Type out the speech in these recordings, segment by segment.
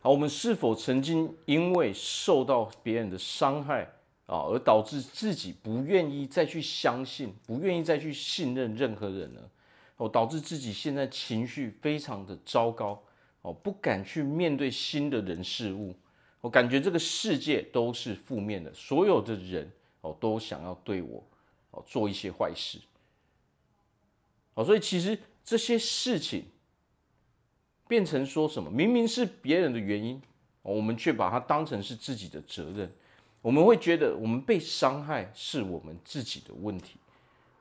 好，我们是否曾经因为受到别人的伤害啊，而导致自己不愿意再去相信，不愿意再去信任任何人呢？哦，导致自己现在情绪非常的糟糕哦，不敢去面对新的人事物，我感觉这个世界都是负面的，所有的人哦都想要对我哦做一些坏事。哦，所以其实这些事情变成说什么？明明是别人的原因，我们却把它当成是自己的责任。我们会觉得我们被伤害是我们自己的问题。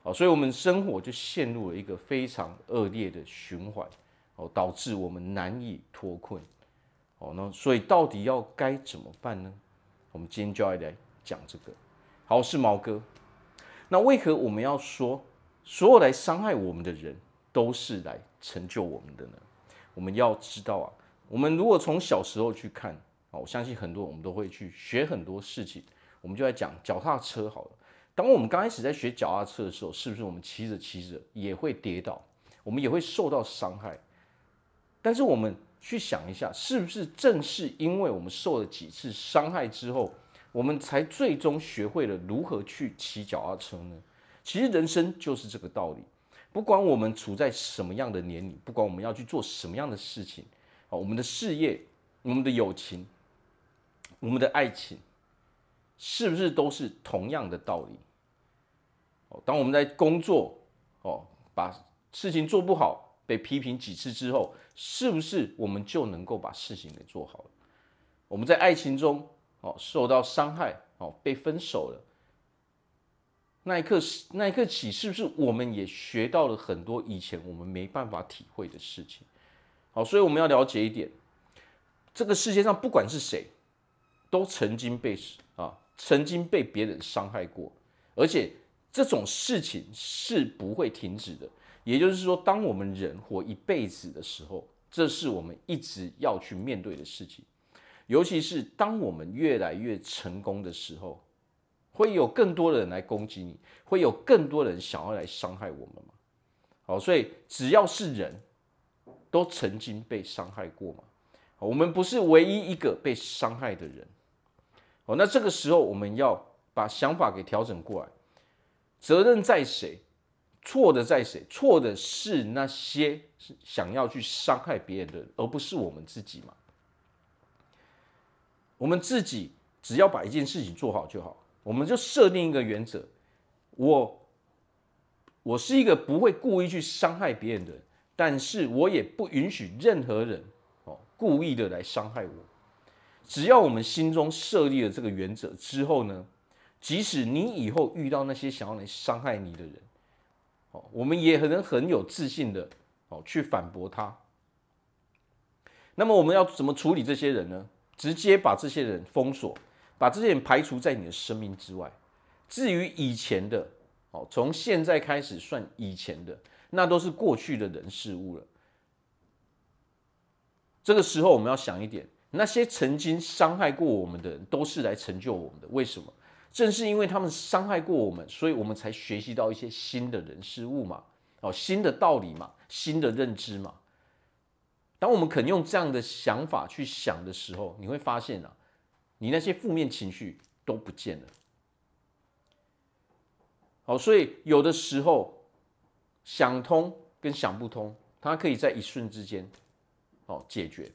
好，所以我们生活就陷入了一个非常恶劣的循环，哦，导致我们难以脱困。哦，那所以到底要该怎么办呢？我们今天就要来讲这个。好，我是毛哥。那为何我们要说？所有来伤害我们的人，都是来成就我们的呢？我们要知道啊，我们如果从小时候去看啊，我相信很多我们都会去学很多事情。我们就来讲脚踏车好了。当我们刚开始在学脚踏车的时候，是不是我们骑着骑着也会跌倒，我们也会受到伤害？但是我们去想一下，是不是正是因为我们受了几次伤害之后，我们才最终学会了如何去骑脚踏车呢？其实人生就是这个道理，不管我们处在什么样的年龄，不管我们要去做什么样的事情，啊，我们的事业、我们的友情、我们的爱情，是不是都是同样的道理？哦，当我们在工作，哦，把事情做不好，被批评几次之后，是不是我们就能够把事情给做好了？我们在爱情中，哦，受到伤害，哦，被分手了。那一刻，那一刻起，是不是我们也学到了很多以前我们没办法体会的事情？好，所以我们要了解一点，这个世界上不管是谁，都曾经被啊，曾经被别人伤害过，而且这种事情是不会停止的。也就是说，当我们人活一辈子的时候，这是我们一直要去面对的事情。尤其是当我们越来越成功的时候。会有更多的人来攻击你，会有更多人想要来伤害我们吗？好，所以只要是人，都曾经被伤害过嘛。我们不是唯一一个被伤害的人。好，那这个时候我们要把想法给调整过来，责任在谁？错的在谁？错的是那些想要去伤害别人的人，而不是我们自己嘛。我们自己只要把一件事情做好就好。我们就设定一个原则，我我是一个不会故意去伤害别人的人，但是我也不允许任何人哦故意的来伤害我。只要我们心中设立了这个原则之后呢，即使你以后遇到那些想要来伤害你的人，哦，我们也可能很有自信的哦去反驳他。那么我们要怎么处理这些人呢？直接把这些人封锁。把这些人排除在你的生命之外。至于以前的，哦，从现在开始算以前的，那都是过去的人事物了。这个时候我们要想一点，那些曾经伤害过我们的人，都是来成就我们的。为什么？正是因为他们伤害过我们，所以我们才学习到一些新的人事物嘛，哦，新的道理嘛，新的认知嘛。当我们肯用这样的想法去想的时候，你会发现啊。你那些负面情绪都不见了。好，所以有的时候想通跟想不通，它可以在一瞬之间，哦，解决。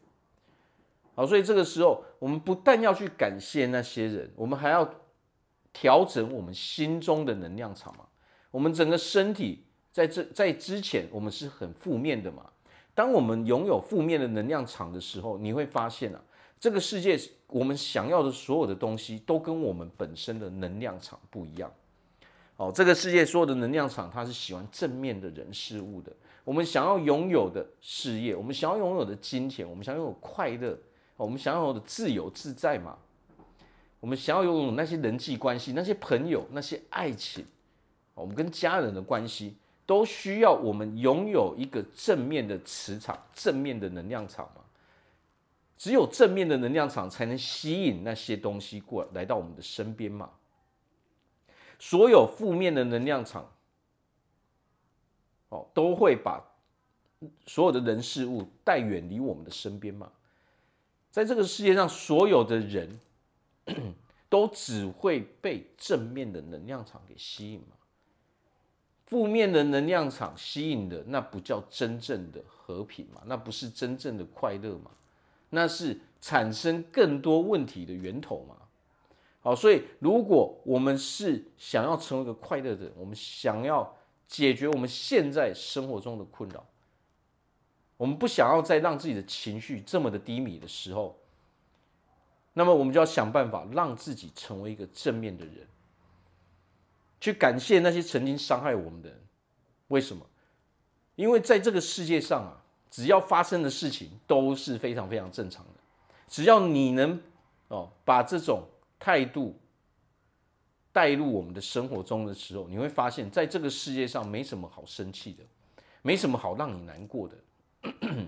好，所以这个时候我们不但要去感谢那些人，我们还要调整我们心中的能量场嘛。我们整个身体在这在之前我们是很负面的嘛。当我们拥有负面的能量场的时候，你会发现啊。这个世界，我们想要的所有的东西，都跟我们本身的能量场不一样。哦，这个世界所有的能量场，它是喜欢正面的人事物的。我们想要拥有的事业，我们想要拥有的金钱，我们想要拥有快乐，我们想要有的自由自在嘛。我们想要拥有那些人际关系，那些朋友，那些爱情，我们跟家人的关系，都需要我们拥有一个正面的磁场，正面的能量场嘛。只有正面的能量场才能吸引那些东西过来，到我们的身边嘛。所有负面的能量场，哦，都会把所有的人事物带远离我们的身边嘛。在这个世界上，所有的人 都只会被正面的能量场给吸引嘛？负面的能量场吸引的，那不叫真正的和平嘛？那不是真正的快乐嘛？那是产生更多问题的源头嘛？好，所以如果我们是想要成为一个快乐的人，我们想要解决我们现在生活中的困扰，我们不想要再让自己的情绪这么的低迷的时候，那么我们就要想办法让自己成为一个正面的人。去感谢那些曾经伤害我们的人，为什么？因为在这个世界上啊，只要发生的事情都是非常非常正常的。只要你能哦把这种态度带入我们的生活中的时候，你会发现在这个世界上没什么好生气的，没什么好让你难过的。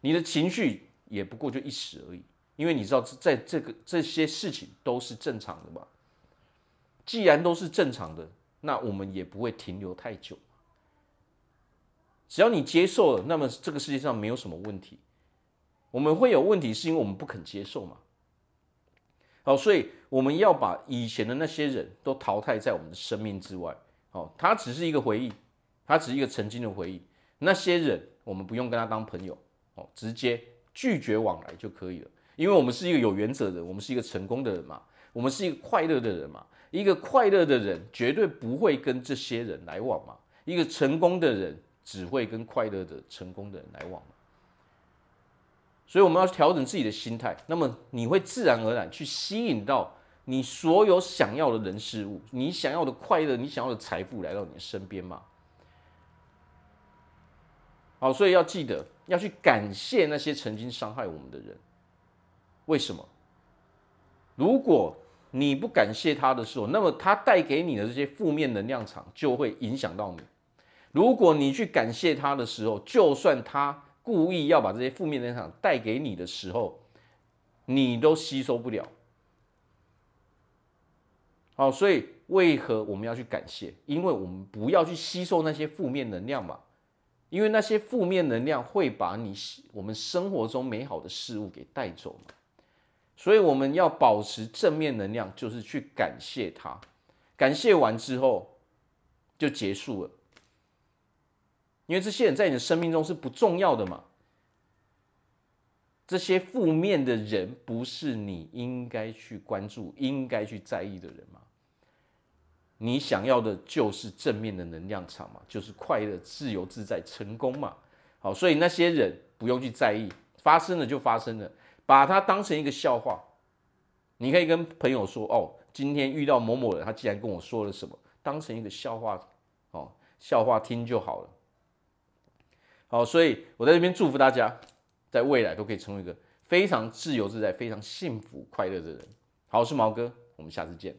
你的情绪也不过就一时而已，因为你知道在这个这些事情都是正常的嘛。既然都是正常的，那我们也不会停留太久。只要你接受了，那么这个世界上没有什么问题。我们会有问题，是因为我们不肯接受嘛。好，所以我们要把以前的那些人都淘汰在我们的生命之外。哦，它只是一个回忆，它只是一个曾经的回忆。那些人，我们不用跟他当朋友，哦，直接拒绝往来就可以了。因为我们是一个有原则的人，我们是一个成功的人嘛，我们是一个快乐的人嘛。一个快乐的人绝对不会跟这些人来往嘛。一个成功的人只会跟快乐的成功的人来往。所以我们要调整自己的心态，那么你会自然而然去吸引到你所有想要的人事物，你想要的快乐，你想要的财富来到你的身边吗。好，所以要记得要去感谢那些曾经伤害我们的人。为什么？如果你不感谢他的时候，那么他带给你的这些负面能量场就会影响到你。如果你去感谢他的时候，就算他故意要把这些负面能量带给你的时候，你都吸收不了。好，所以为何我们要去感谢？因为我们不要去吸收那些负面能量嘛。因为那些负面能量会把你我们生活中美好的事物给带走。所以我们要保持正面能量，就是去感谢他，感谢完之后就结束了。因为这些人在你的生命中是不重要的嘛，这些负面的人不是你应该去关注、应该去在意的人嘛。你想要的就是正面的能量场嘛，就是快乐、自由自在、成功嘛。好，所以那些人不用去在意，发生了就发生了。把它当成一个笑话，你可以跟朋友说：“哦，今天遇到某某人，他竟然跟我说了什么？”当成一个笑话，哦，笑话听就好了。好，所以我在这边祝福大家，在未来都可以成为一个非常自由自在、非常幸福快乐的人。好，我是毛哥，我们下次见。